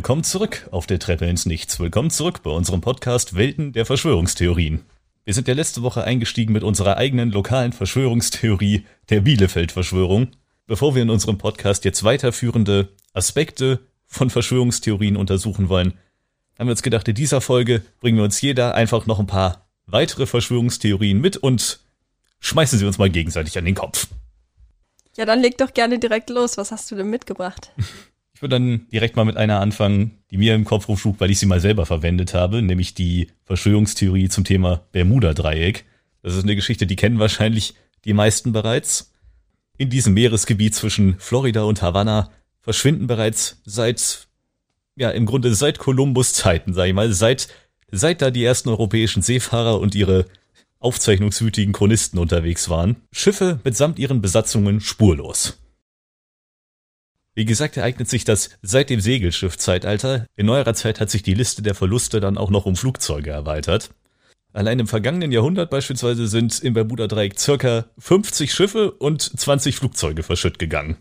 Willkommen zurück auf der Treppe ins Nichts. Willkommen zurück bei unserem Podcast Welten der Verschwörungstheorien. Wir sind ja letzte Woche eingestiegen mit unserer eigenen lokalen Verschwörungstheorie der Bielefeld-Verschwörung. Bevor wir in unserem Podcast jetzt weiterführende Aspekte von Verschwörungstheorien untersuchen wollen, haben wir uns gedacht, in dieser Folge bringen wir uns jeder einfach noch ein paar weitere Verschwörungstheorien mit und schmeißen sie uns mal gegenseitig an den Kopf. Ja, dann leg doch gerne direkt los. Was hast du denn mitgebracht? Ich würde dann direkt mal mit einer anfangen, die mir im Kopf rumschlug, weil ich sie mal selber verwendet habe, nämlich die Verschwörungstheorie zum Thema Bermuda-Dreieck. Das ist eine Geschichte, die kennen wahrscheinlich die meisten bereits. In diesem Meeresgebiet zwischen Florida und Havanna verschwinden bereits seit, ja, im Grunde seit Kolumbus Zeiten, sag ich mal, seit, seit da die ersten europäischen Seefahrer und ihre aufzeichnungswütigen Chronisten unterwegs waren, Schiffe mitsamt ihren Besatzungen spurlos. Wie gesagt, ereignet sich das seit dem Segelschiffzeitalter. In neuerer Zeit hat sich die Liste der Verluste dann auch noch um Flugzeuge erweitert. Allein im vergangenen Jahrhundert beispielsweise sind im Bermuda-Dreieck circa 50 Schiffe und 20 Flugzeuge verschütt gegangen.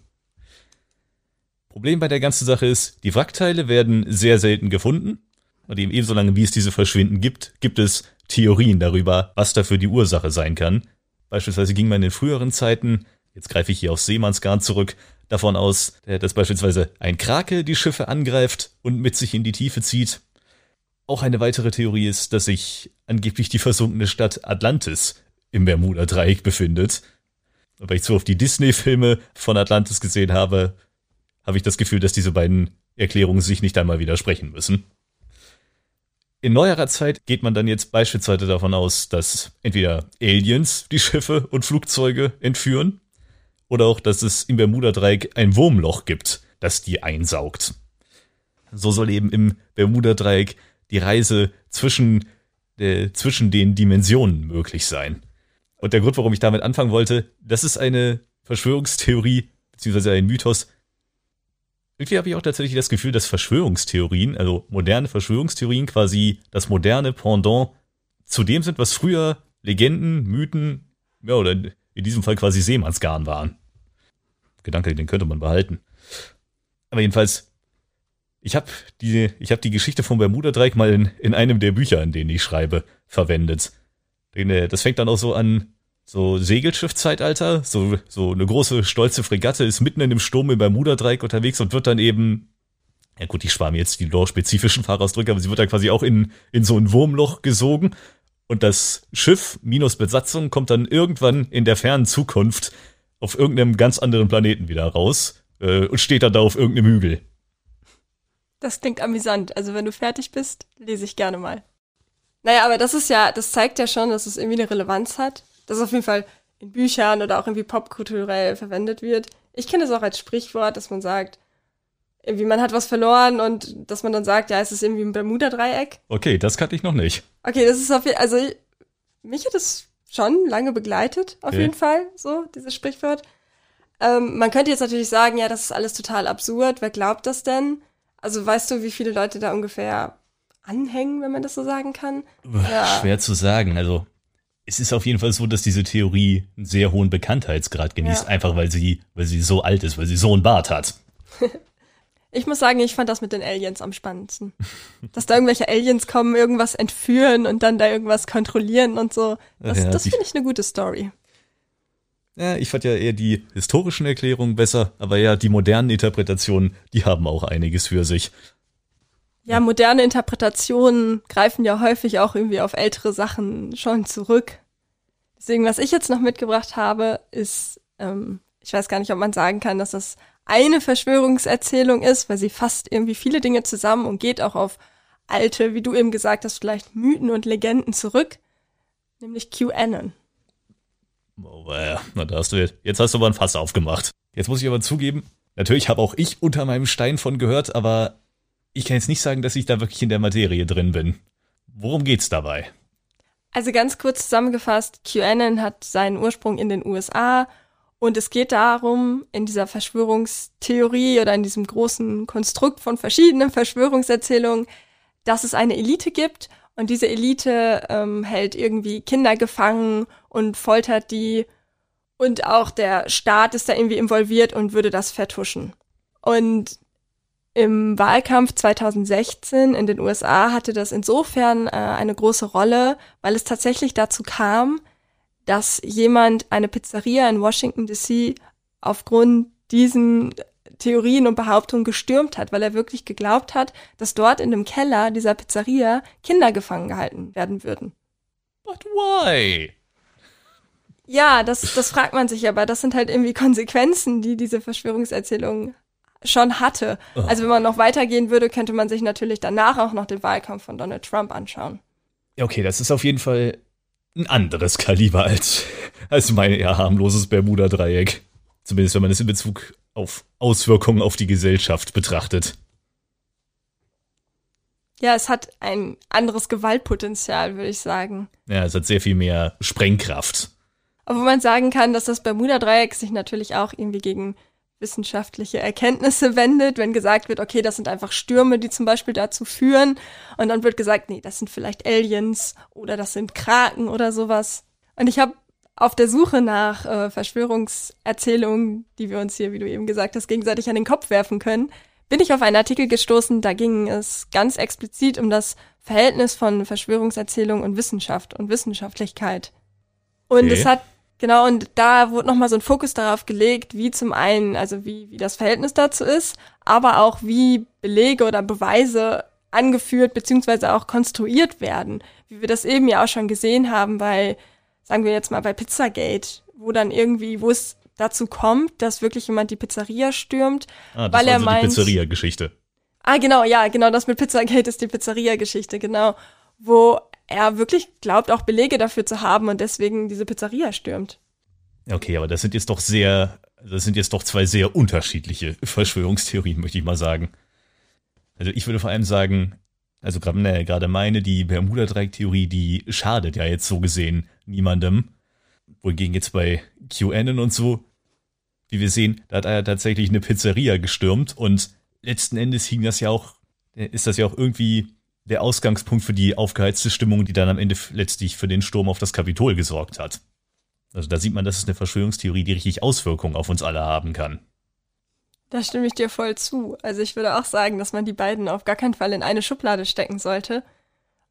Problem bei der ganzen Sache ist, die Wrackteile werden sehr selten gefunden. Und eben ebenso lange wie es diese Verschwinden gibt, gibt es Theorien darüber, was dafür die Ursache sein kann. Beispielsweise ging man in früheren Zeiten, jetzt greife ich hier auf Seemannsgarn zurück, davon aus, äh, dass beispielsweise ein Krake die Schiffe angreift und mit sich in die Tiefe zieht. Auch eine weitere Theorie ist, dass sich angeblich die versunkene Stadt Atlantis im Bermuda-Dreieck befindet. Weil ich so auf die Disney-Filme von Atlantis gesehen habe, habe ich das Gefühl, dass diese beiden Erklärungen sich nicht einmal widersprechen müssen. In neuerer Zeit geht man dann jetzt beispielsweise davon aus, dass entweder Aliens die Schiffe und Flugzeuge entführen oder auch, dass es im Bermuda-Dreieck ein Wurmloch gibt, das die einsaugt. So soll eben im Bermuda-Dreieck die Reise zwischen, äh, zwischen den Dimensionen möglich sein. Und der Grund, warum ich damit anfangen wollte, das ist eine Verschwörungstheorie, beziehungsweise ein Mythos. Irgendwie habe ich auch tatsächlich das Gefühl, dass Verschwörungstheorien, also moderne Verschwörungstheorien quasi das moderne Pendant zu dem sind, was früher Legenden, Mythen, ja, oder in diesem Fall quasi Seemannsgarn waren. Gedanke, den könnte man behalten. Aber jedenfalls, ich habe die, ich habe die Geschichte vom Bermuda-Dreieck mal in, in einem der Bücher, in denen ich schreibe, verwendet. Äh, das fängt dann auch so an, so Segelschiffzeitalter, so, so eine große, stolze Fregatte ist mitten in dem Sturm im Bermuda-Dreieck unterwegs und wird dann eben, ja gut, ich spare mir jetzt die lore-spezifischen Fahrausdrücke, aber sie wird dann quasi auch in, in so ein Wurmloch gesogen und das Schiff minus Besatzung kommt dann irgendwann in der fernen Zukunft auf irgendeinem ganz anderen Planeten wieder raus äh, und steht dann da auf irgendeinem Hügel. Das klingt amüsant. Also wenn du fertig bist, lese ich gerne mal. Naja, aber das ist ja, das zeigt ja schon, dass es irgendwie eine Relevanz hat. Dass es auf jeden Fall in Büchern oder auch irgendwie popkulturell verwendet wird. Ich kenne es auch als Sprichwort, dass man sagt, irgendwie man hat was verloren und dass man dann sagt, ja, es ist irgendwie ein Bermuda-Dreieck. Okay, das kannte ich noch nicht. Okay, das ist auf jeden Fall, also mich hat das schon lange begleitet, auf okay. jeden Fall, so, dieses Sprichwort. Ähm, man könnte jetzt natürlich sagen, ja, das ist alles total absurd, wer glaubt das denn? Also weißt du, wie viele Leute da ungefähr anhängen, wenn man das so sagen kann? Ja. Schwer zu sagen, also es ist auf jeden Fall so, dass diese Theorie einen sehr hohen Bekanntheitsgrad genießt, ja. einfach weil sie, weil sie so alt ist, weil sie so einen Bart hat. Ich muss sagen, ich fand das mit den Aliens am spannendsten. Dass da irgendwelche Aliens kommen, irgendwas entführen und dann da irgendwas kontrollieren und so. Das, ja, das finde ich eine gute Story. Ja, ich fand ja eher die historischen Erklärungen besser, aber ja, die modernen Interpretationen, die haben auch einiges für sich. Ja, moderne Interpretationen greifen ja häufig auch irgendwie auf ältere Sachen schon zurück. Deswegen, was ich jetzt noch mitgebracht habe, ist, ähm, ich weiß gar nicht, ob man sagen kann, dass das eine Verschwörungserzählung ist, weil sie fasst irgendwie viele Dinge zusammen und geht auch auf alte, wie du eben gesagt hast, vielleicht Mythen und Legenden zurück, nämlich QAnon. Oh, ja, na da hast du jetzt, jetzt hast du aber ein Fass aufgemacht. Jetzt muss ich aber zugeben, natürlich habe auch ich unter meinem Stein von gehört, aber ich kann jetzt nicht sagen, dass ich da wirklich in der Materie drin bin. Worum geht's dabei? Also ganz kurz zusammengefasst, QAnon hat seinen Ursprung in den USA und es geht darum, in dieser Verschwörungstheorie oder in diesem großen Konstrukt von verschiedenen Verschwörungserzählungen, dass es eine Elite gibt und diese Elite ähm, hält irgendwie Kinder gefangen und foltert die und auch der Staat ist da irgendwie involviert und würde das vertuschen. Und Im Wahlkampf 2016 in den USA hatte das insofern äh, eine große Rolle, weil es tatsächlich dazu kam, dass jemand eine Pizzeria in Washington DC aufgrund diesen Theorien und Behauptungen gestürmt hat, weil er wirklich geglaubt hat, dass dort in dem Keller dieser Pizzeria Kinder gefangen gehalten werden würden. But why? Ja, das, das fragt man sich aber. Das sind halt irgendwie Konsequenzen, die diese Verschwörungserzählung schon hatte. Oh. Also wenn man noch weitergehen würde, könnte man sich natürlich danach auch noch den Wahlkampf von Donald Trump anschauen. Okay, das ist auf jeden Fall ein anderes Kaliber als, als mein eher harmloses Bermuda-Dreieck. Zumindest wenn man es in Bezug auf Auswirkungen auf die Gesellschaft betrachtet. Ja, es hat ein anderes Gewaltpotenzial, würde ich sagen. Ja, es hat sehr viel mehr Sprengkraft. Obwohl man sagen kann, dass das Bermuda-Dreieck sich natürlich auch irgendwie gegen wissenschaftliche Erkenntnisse wendet, wenn gesagt wird, okay, das sind einfach Stürme, die zum Beispiel dazu führen. Und dann wird gesagt, nee, das sind vielleicht Aliens oder das sind Kraken oder sowas. Und ich habe auf der Suche nach äh, Verschwörungserzählungen, die wir uns hier, wie du eben gesagt hast, gegenseitig an den Kopf werfen können, bin ich auf einen Artikel gestoßen, da ging es ganz explizit um das Verhältnis von Verschwörungserzählung und Wissenschaft und Wissenschaftlichkeit. Und okay. es hat Genau, und da wurde nochmal so ein Fokus darauf gelegt, wie zum einen, also wie, wie das Verhältnis dazu ist, aber auch wie Belege oder Beweise angeführt beziehungsweise auch konstruiert werden. Wie wir das eben ja auch schon gesehen haben bei, sagen wir jetzt mal bei Pizzagate, wo dann irgendwie, wo es dazu kommt, dass wirklich jemand die Pizzeria stürmt, ah, das weil er also meint. Die Pizzeria-Geschichte. Ah, genau, ja, genau, das mit Pizzagate ist die Pizzeria-Geschichte, genau. Wo er wirklich glaubt, auch Belege dafür zu haben und deswegen diese Pizzeria stürmt. Okay, aber das sind jetzt doch sehr, das sind jetzt doch zwei sehr unterschiedliche Verschwörungstheorien, möchte ich mal sagen. Also ich würde vor allem sagen, also gerade ne, gerade meine, die Bermuda-Dreieck-Theorie, die schadet ja jetzt so gesehen niemandem. Wohingegen jetzt bei QAnon und so, wie wir sehen, da hat er tatsächlich eine Pizzeria gestürmt und letzten Endes hing das ja auch, ist das ja auch irgendwie der Ausgangspunkt für die aufgeheizte Stimmung, die dann am Ende letztlich für den Sturm auf das Kapitol gesorgt hat. Also da sieht man, dass es eine Verschwörungstheorie, die richtig Auswirkungen auf uns alle haben kann. Da stimme ich dir voll zu. Also ich würde auch sagen, dass man die beiden auf gar keinen Fall in eine Schublade stecken sollte.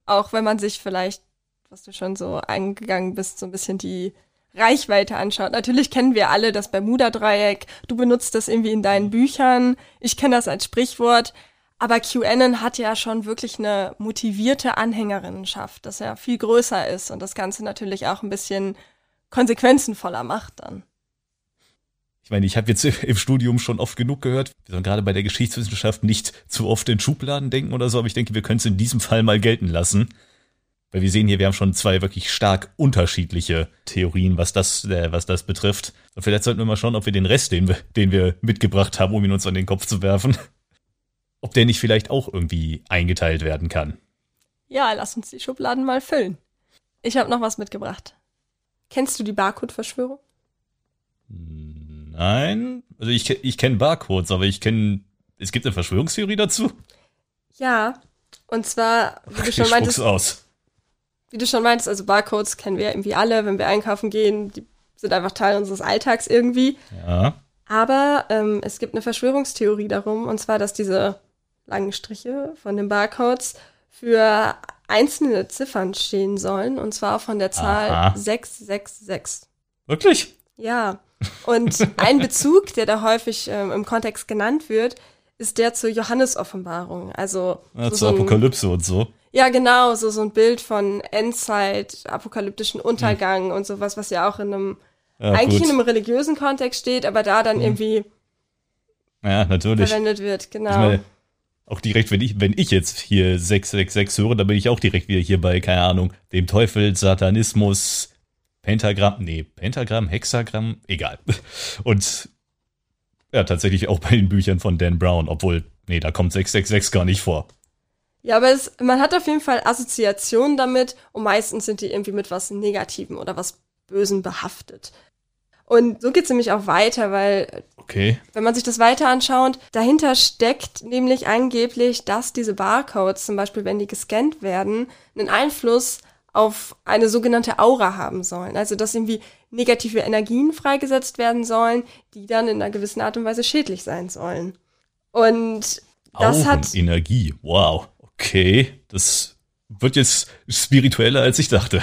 Auch wenn man sich vielleicht, was du schon so eingegangen bist, so ein bisschen die Reichweite anschaut. Natürlich kennen wir alle das Bermuda-Dreieck. Du benutzt das irgendwie in deinen Büchern. Ich kenne das als Sprichwort. Aber QAnon hat ja schon wirklich eine motivierte Anhängerinnenschaft, das ja viel größer ist und das Ganze natürlich auch ein bisschen konsequenzenvoller macht dann. Ich meine, ich habe jetzt im Studium schon oft genug gehört, wir sollen gerade bei der Geschichtswissenschaft nicht zu oft in Schubladen denken oder so, aber ich denke, wir können es in diesem Fall mal gelten lassen. Weil wir sehen hier, wir haben schon zwei wirklich stark unterschiedliche Theorien, was das, äh, was das betrifft. Und vielleicht sollten wir mal schauen, ob wir den Rest, den wir, den wir mitgebracht haben, um ihn uns an den Kopf zu werfen, ob der nicht vielleicht auch irgendwie eingeteilt werden kann. Ja, lass uns die Schubladen mal füllen. Ich habe noch was mitgebracht. Kennst du die Barcode-Verschwörung? Nein. Also ich, ich kenne Barcodes, aber ich kenne. Es gibt eine Verschwörungstheorie dazu? Ja. Und zwar, wie du schon ich meintest. aus. Wie du schon meintest, also Barcodes kennen wir irgendwie alle, wenn wir einkaufen gehen, die sind einfach Teil unseres Alltags irgendwie. Ja. Aber ähm, es gibt eine Verschwörungstheorie darum, und zwar, dass diese langen Striche von den Barcodes für einzelne Ziffern stehen sollen, und zwar von der Zahl Aha. 666. Wirklich? Ja. Und ein Bezug, der da häufig ähm, im Kontext genannt wird, ist der zur Johannes-Offenbarung. Also ja, so zur Apokalypse und so. Ja, genau, so, so ein Bild von Endzeit, apokalyptischen Untergang hm. und sowas, was ja auch in einem, ja, eigentlich gut. in einem religiösen Kontext steht, aber da dann hm. irgendwie ja, natürlich. verwendet wird, genau. Ich meine, auch direkt, wenn ich, wenn ich jetzt hier 666 höre, dann bin ich auch direkt wieder hier bei, keine Ahnung, dem Teufel, Satanismus, Pentagramm, nee, Pentagramm, Hexagramm, egal. Und ja, tatsächlich auch bei den Büchern von Dan Brown, obwohl, nee, da kommt 666 gar nicht vor. Ja, aber es, man hat auf jeden Fall Assoziationen damit und meistens sind die irgendwie mit was Negativem oder was Bösen behaftet. Und so geht's nämlich auch weiter, weil okay. wenn man sich das weiter anschaut, dahinter steckt nämlich angeblich, dass diese Barcodes, zum Beispiel wenn die gescannt werden, einen Einfluss auf eine sogenannte Aura haben sollen. Also dass irgendwie negative Energien freigesetzt werden sollen, die dann in einer gewissen Art und Weise schädlich sein sollen. Und Das hat- Augenenergie. Wow. Okay. Das wird jetzt spiritueller, als ich dachte.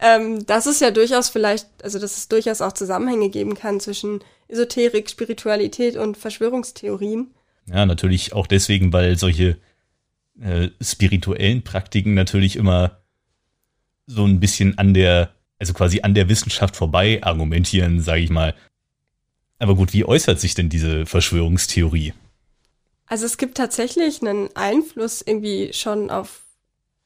Ähm, das ist ja durchaus vielleicht, also dass es durchaus auch Zusammenhänge geben kann zwischen Esoterik, Spiritualität und Verschwörungstheorien. Ja, natürlich auch deswegen, weil solche äh, spirituellen Praktiken natürlich immer so ein bisschen an der, also quasi an der Wissenschaft vorbei argumentieren, sage ich mal. Aber gut, wie äußert sich denn diese Verschwörungstheorie? Also es gibt tatsächlich einen Einfluss irgendwie schon auf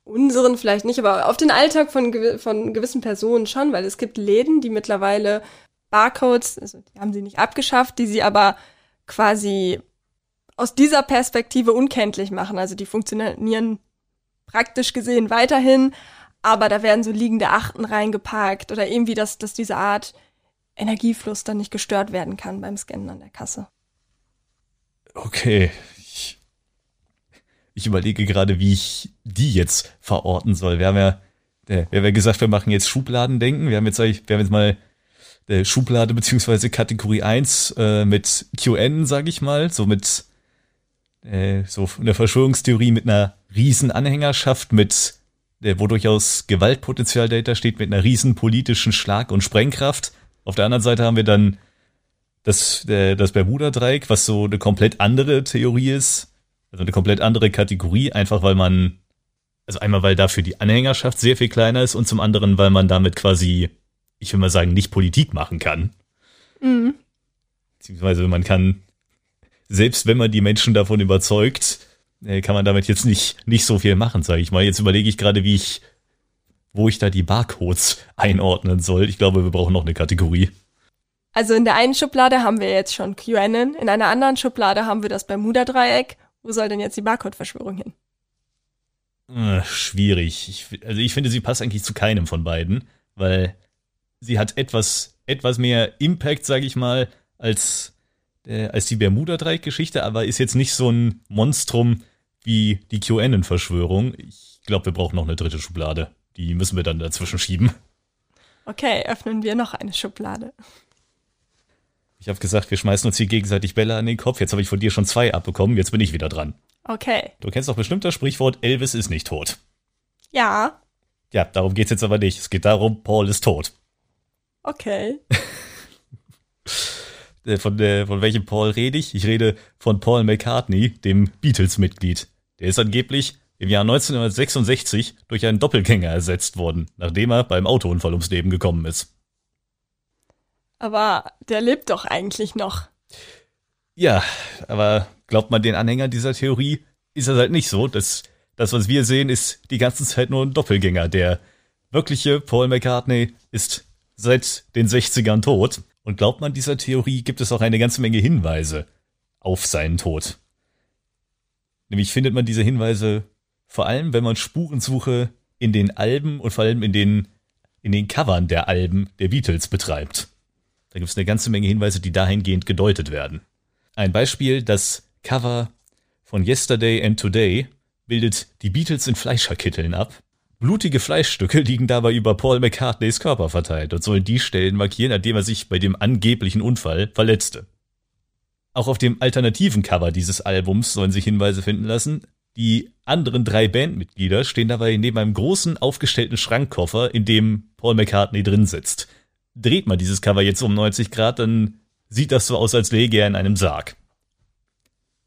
unseren vielleicht nicht, aber auf den Alltag von, gewi- von gewissen Personen schon, weil es gibt Läden, die mittlerweile Barcodes, also die haben sie nicht abgeschafft, die sie aber quasi aus dieser Perspektive unkenntlich machen. Also die funktionieren praktisch gesehen weiterhin, aber da werden so liegende Achten reingepackt oder irgendwie, dass, dass diese Art Energiefluss dann nicht gestört werden kann beim Scannen an der Kasse. Okay. Ich, ich überlege gerade, wie ich die jetzt verorten soll. Wir haben ja, äh, wir haben ja gesagt, wir machen jetzt Schubladendenken. Wir haben jetzt, eigentlich- wir haben jetzt mal äh, Schublade beziehungsweise Kategorie 1 äh, mit QN, sage ich mal, so mit äh, so eine Verschwörungstheorie mit einer riesen Anhängerschaft, mit äh, wo durchaus Gewaltpotenzial dahinter steht, mit einer riesen politischen Schlag- und Sprengkraft. Auf der anderen Seite haben wir dann das, äh, das Bermuda-Dreieck, was so eine komplett andere Theorie ist, also eine komplett andere Kategorie, einfach weil man, also einmal weil dafür die Anhängerschaft sehr viel kleiner ist und zum anderen, weil man damit quasi, ich will mal sagen, nicht Politik machen kann. Mhm. Beziehungsweise man kann, selbst wenn man die Menschen davon überzeugt, äh, kann man damit jetzt nicht, nicht so viel machen, sage ich mal. Jetzt überlege ich gerade, wie ich, wo ich da die Barcodes einordnen soll. Ich glaube, wir brauchen noch eine Kategorie. Also in der einen Schublade haben wir jetzt schon QAnon, in einer anderen Schublade haben wir das Bermuda-Dreieck. Wo soll denn jetzt die Barcode-Verschwörung hin? Äh, schwierig. Ich, also ich finde, sie passt eigentlich zu keinem von beiden, weil sie hat etwas, etwas mehr Impact, sage ich mal, als, äh, als die Bermuda-Dreieck-Geschichte, aber ist jetzt nicht so ein Monstrum wie die QAnon-Verschwörung. Ich glaube, wir brauchen noch eine dritte Schublade. Die müssen wir dann dazwischen schieben. Okay, öffnen wir noch eine Schublade. Ich habe gesagt, wir schmeißen uns hier gegenseitig Bälle an den Kopf. Jetzt habe ich von dir schon zwei abbekommen. Jetzt bin ich wieder dran. Okay. Du kennst doch bestimmt das Sprichwort, Elvis ist nicht tot. Ja, Ja, darum geht's jetzt aber nicht. Es geht darum, Paul ist tot. okay. Äh, Von, äh, von welchem Paul rede ich? Ich rede von Paul McCartney, dem Beatles-Mitglied. Der ist angeblich im Jahr 1966 durch einen Doppelgänger ersetzt worden, nachdem er beim Autounfall ums Leben gekommen ist. Aber der lebt doch eigentlich noch. Ja, aber glaubt man den Anhängern dieser Theorie, ist das halt nicht so. Das, das, was wir sehen, ist die ganze Zeit nur ein Doppelgänger. Der wirkliche Paul McCartney ist seit den 60ern tot. Und glaubt man dieser Theorie, gibt es auch eine ganze Menge Hinweise auf seinen Tod. Nämlich findet man diese Hinweise vor allem, wenn man Spurensuche in den Alben und vor allem in den, in den Covern der Alben der Beatles betreibt. Da gibt es eine ganze Menge Hinweise, die dahingehend gedeutet werden. Ein Beispiel, das Cover von Yesterday and Today bildet die Beatles in Fleischerkitteln ab. Blutige Fleischstücke liegen dabei über Paul McCartneys Körper verteilt und sollen die Stellen markieren, an denen er sich bei dem angeblichen Unfall verletzte. Auch auf dem alternativen Cover dieses Albums sollen sich Hinweise finden lassen. Die anderen drei Bandmitglieder stehen dabei neben einem großen aufgestellten Schrankkoffer, in dem Paul McCartney drin sitzt. Dreht man dieses Cover jetzt um 90 Grad, dann sieht das so aus, als läge er in einem Sarg.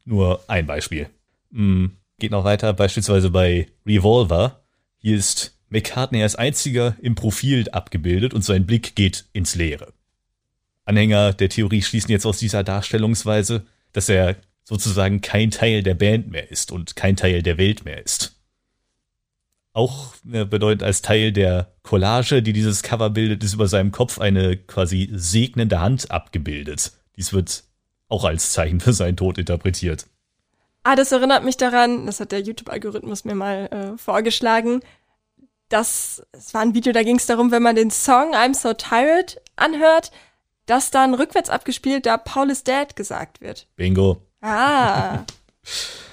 Nur ein Beispiel. Hm, geht noch weiter, beispielsweise bei Revolver. Hier ist McCartney als einziger im Profil abgebildet und sein Blick geht ins Leere. Anhänger der Theorie schließen jetzt aus dieser Darstellungsweise, dass er sozusagen kein Teil der Band mehr ist und kein Teil der Welt mehr ist. Auch äh, bedeutet als Teil der Collage, die dieses Cover bildet, ist über seinem Kopf eine quasi segnende Hand abgebildet. Dies wird auch als Zeichen für seinen Tod interpretiert. Ah, das erinnert mich daran, das hat der YouTube-Algorithmus mir mal äh, vorgeschlagen. Das, es war ein Video, da ging es darum, wenn man den Song I'm So Tired anhört, dass dann rückwärts abgespielt da Paul is dead gesagt wird. Bingo. Ah,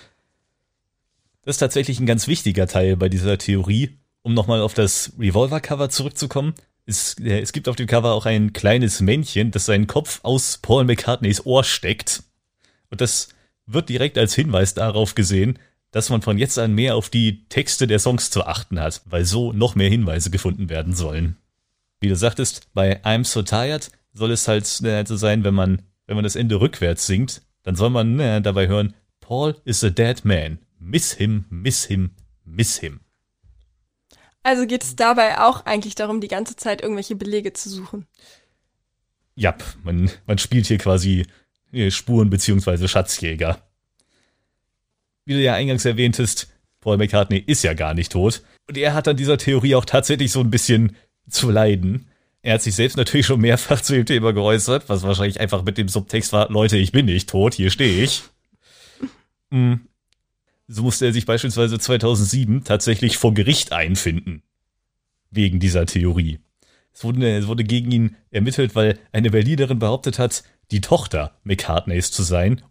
Das ist tatsächlich ein ganz wichtiger Teil bei dieser Theorie. Um nochmal auf das Revolver-Cover zurückzukommen. Es, äh, es gibt auf dem Cover auch ein kleines Männchen, das seinen Kopf aus Paul McCartneys Ohr steckt. Und das wird direkt als Hinweis darauf gesehen, dass man von jetzt an mehr auf die Texte der Songs zu achten hat, weil so noch mehr Hinweise gefunden werden sollen. Wie du sagtest, bei I'm So Tired soll es halt äh, so sein, wenn man, wenn man das Ende rückwärts singt, dann soll man äh, dabei hören, Paul is a dead man. Miss him, miss him, miss him. Also geht es dabei auch eigentlich darum, die ganze Zeit irgendwelche Belege zu suchen. Ja, man, man spielt hier quasi äh, Spuren- bzw. Schatzjäger. Wie du ja eingangs erwähntest, Paul McCartney ist ja gar nicht tot. Und er hat an dieser Theorie auch tatsächlich so ein bisschen zu leiden. Er hat sich selbst natürlich schon mehrfach zu dem Thema geäußert, was wahrscheinlich einfach mit dem Subtext war, Leute, ich bin nicht tot, hier stehe ich. So musste er sich beispielsweise 2007 tatsächlich vor Gericht einfinden. Wegen dieser Theorie. Es wurde, es wurde gegen ihn ermittelt, weil eine Berlinerin behauptet hat, die Tochter McCartneys zu sein.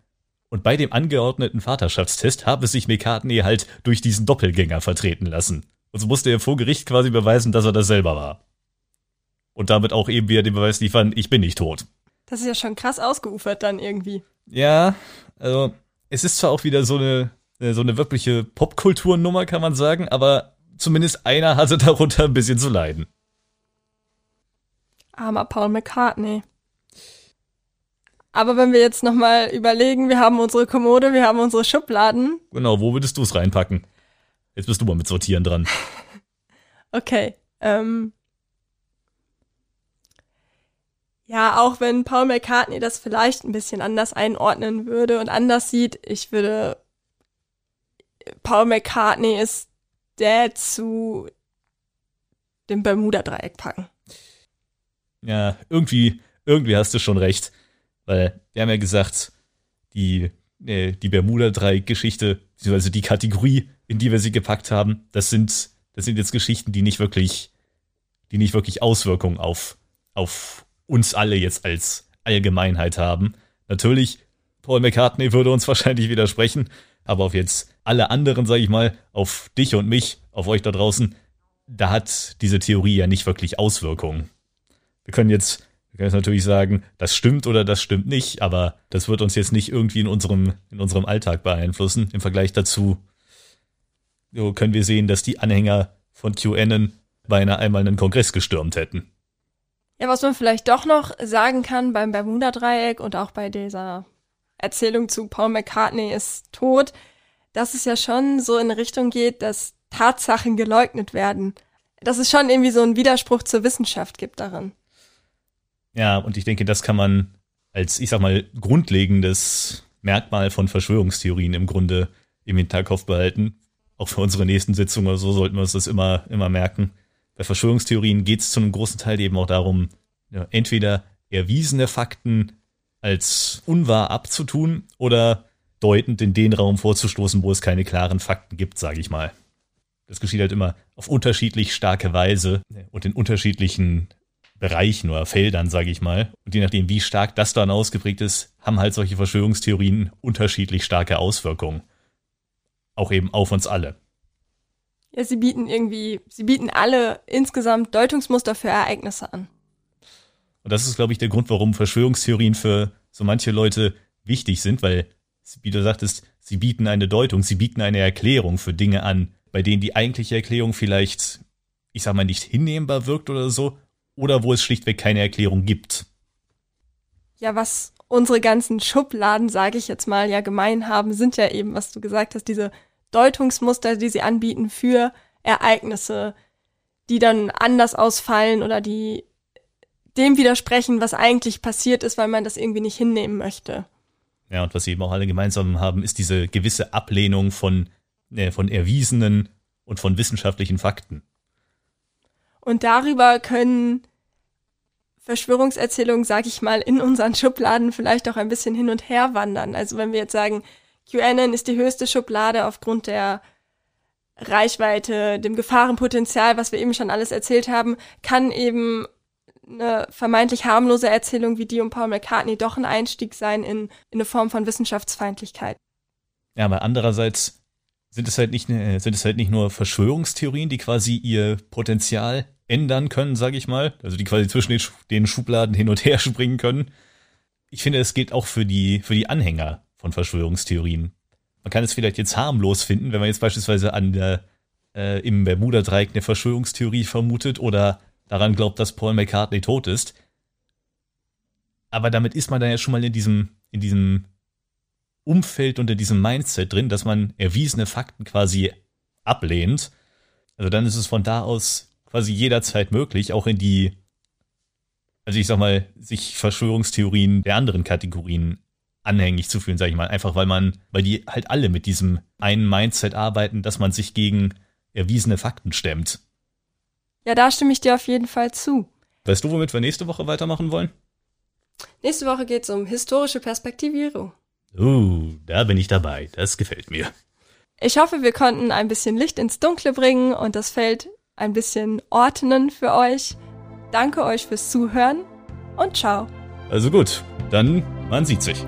Und bei dem angeordneten Vaterschaftstest habe sich McCartney halt durch diesen Doppelgänger vertreten lassen. Und so musste er vor Gericht quasi beweisen, dass er das selber war. Und damit auch eben wieder den Beweis liefern, ich bin nicht tot. Das ist ja schon krass ausgeufert dann irgendwie. Ja, also es ist zwar auch wieder so eine, so eine wirkliche Popkulturnummer, kann man sagen, aber zumindest einer hatte darunter ein bisschen zu leiden. Armer Paul McCartney. Aber wenn wir jetzt nochmal überlegen, wir haben unsere Kommode, wir haben unsere Schubladen. Genau, wo würdest du es reinpacken? Jetzt bist du mal mit Sortieren dran. okay. Ähm, ja, auch wenn Paul McCartney das vielleicht ein bisschen anders einordnen würde und anders sieht, ich würde Paul McCartney ist der zu dem Bermuda-Dreieck packen. Ja, irgendwie, irgendwie hast du schon recht. Weil wir haben ja gesagt, die, äh, die Bermuda-Dreieck-Geschichte, beziehungsweise die Kategorie, in die wir sie gepackt haben, das sind, das sind jetzt Geschichten, die nicht wirklich, die nicht wirklich Auswirkungen auf, auf uns alle jetzt als Allgemeinheit haben. Natürlich, Paul McCartney würde uns wahrscheinlich widersprechen, aber auf jetzt alle anderen, sag ich mal, auf dich und mich, auf euch da draußen, da hat diese Theorie ja nicht wirklich Auswirkungen. Wir können jetzt wir können jetzt natürlich sagen, das stimmt oder das stimmt nicht, aber das wird uns jetzt nicht irgendwie in unserem, in unserem Alltag beeinflussen. Im Vergleich dazu so können wir sehen, dass die Anhänger von QAnon beinahe einmal einen Kongress gestürmt hätten. Ja, was man vielleicht doch noch sagen kann beim Bermuda-Dreieck und auch bei dieser Erzählung zu Paul McCartney ist tot, dass es ja schon so in Richtung geht, dass Tatsachen geleugnet werden. Dass es schon irgendwie so einen Widerspruch zur Wissenschaft gibt darin. Ja, und ich denke, das kann man als, ich sag mal, grundlegendes Merkmal von Verschwörungstheorien im Grunde im Hinterkopf behalten. Auch für unsere nächsten Sitzungen oder so sollten wir uns das immer, immer merken. Bei Verschwörungstheorien geht es zu einem großen Teil eben auch darum, ja, entweder erwiesene Fakten als unwahr abzutun oder deutend in den Raum vorzustoßen, wo es keine klaren Fakten gibt, sage ich mal. Das geschieht halt immer auf unterschiedlich starke Weise und in unterschiedlichen Bereichen oder Feldern, sage ich mal. Und je nachdem, wie stark das dann ausgeprägt ist, haben halt solche Verschwörungstheorien unterschiedlich starke Auswirkungen. Auch eben auf uns alle. Ja, sie bieten irgendwie, sie bieten alle insgesamt Deutungsmuster für Ereignisse an. Und das ist, glaube ich, der Grund, warum Verschwörungstheorien für so manche Leute wichtig sind, weil, wie du sagtest, sie bieten eine Deutung, sie bieten eine Erklärung für Dinge an, bei denen die eigentliche Erklärung vielleicht, ich sag mal, nicht hinnehmbar wirkt oder so, oder wo es schlichtweg keine Erklärung gibt. Ja, was unsere ganzen Schubladen, sage ich jetzt mal, ja gemein haben, sind ja eben, was du gesagt hast, diese Deutungsmuster, die sie anbieten für Ereignisse, die dann anders ausfallen oder die dem widersprechen, was eigentlich passiert ist, weil man das irgendwie nicht hinnehmen möchte. Ja, und was sie eben auch alle gemeinsam haben, ist diese gewisse Ablehnung von, äh, von erwiesenen und von wissenschaftlichen Fakten. Und darüber können Verschwörungserzählungen, sag ich mal, in unseren Schubladen vielleicht auch ein bisschen hin und her wandern. Also wenn wir jetzt sagen, QAnon ist die höchste Schublade aufgrund der Reichweite, dem Gefahrenpotenzial, was wir eben schon alles erzählt haben, kann eben eine vermeintlich harmlose Erzählung wie die um Paul McCartney doch ein Einstieg sein in, in eine Form von Wissenschaftsfeindlichkeit. Ja, aber andererseits sind es halt nicht, sind es halt nicht nur Verschwörungstheorien, die quasi ihr Potenzial ändern können, sage ich mal. Also die quasi zwischen den, Schubladen hin und her springen können. Ich finde, es gilt auch für die, für die Anhänger von Verschwörungstheorien. Man kann es vielleicht jetzt harmlos finden, wenn man jetzt beispielsweise an der, äh, im Bermuda-Dreieck eine Verschwörungstheorie vermutet oder daran glaubt, dass Paul McCartney tot ist. Aber damit ist man dann ja schon mal in diesem, in diesem Umfeld und in diesem Mindset drin, dass man erwiesene Fakten quasi ablehnt. Also dann ist es von da aus quasi jederzeit möglich, auch in die, also ich sag mal, sich Verschwörungstheorien der anderen Kategorien anhängig zu fühlen, sag ich mal. Einfach weil man, weil die halt alle mit diesem einen Mindset arbeiten, dass man sich gegen erwiesene Fakten stemmt. Ja, da stimme ich dir auf jeden Fall zu. Weißt du, womit wir nächste Woche weitermachen wollen? Nächste Woche geht es um historische Perspektivierung. Uh, da bin ich dabei. Das gefällt mir. Ich hoffe, wir konnten ein bisschen Licht ins Dunkle bringen und das Feld ein bisschen ordnen für euch. Danke euch fürs Zuhören und ciao. Also gut, dann man sieht sich.